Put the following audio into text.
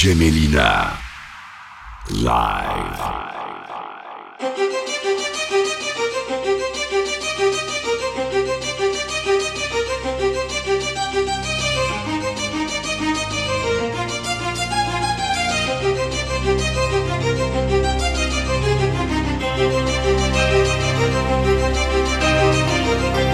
Gemelina Live.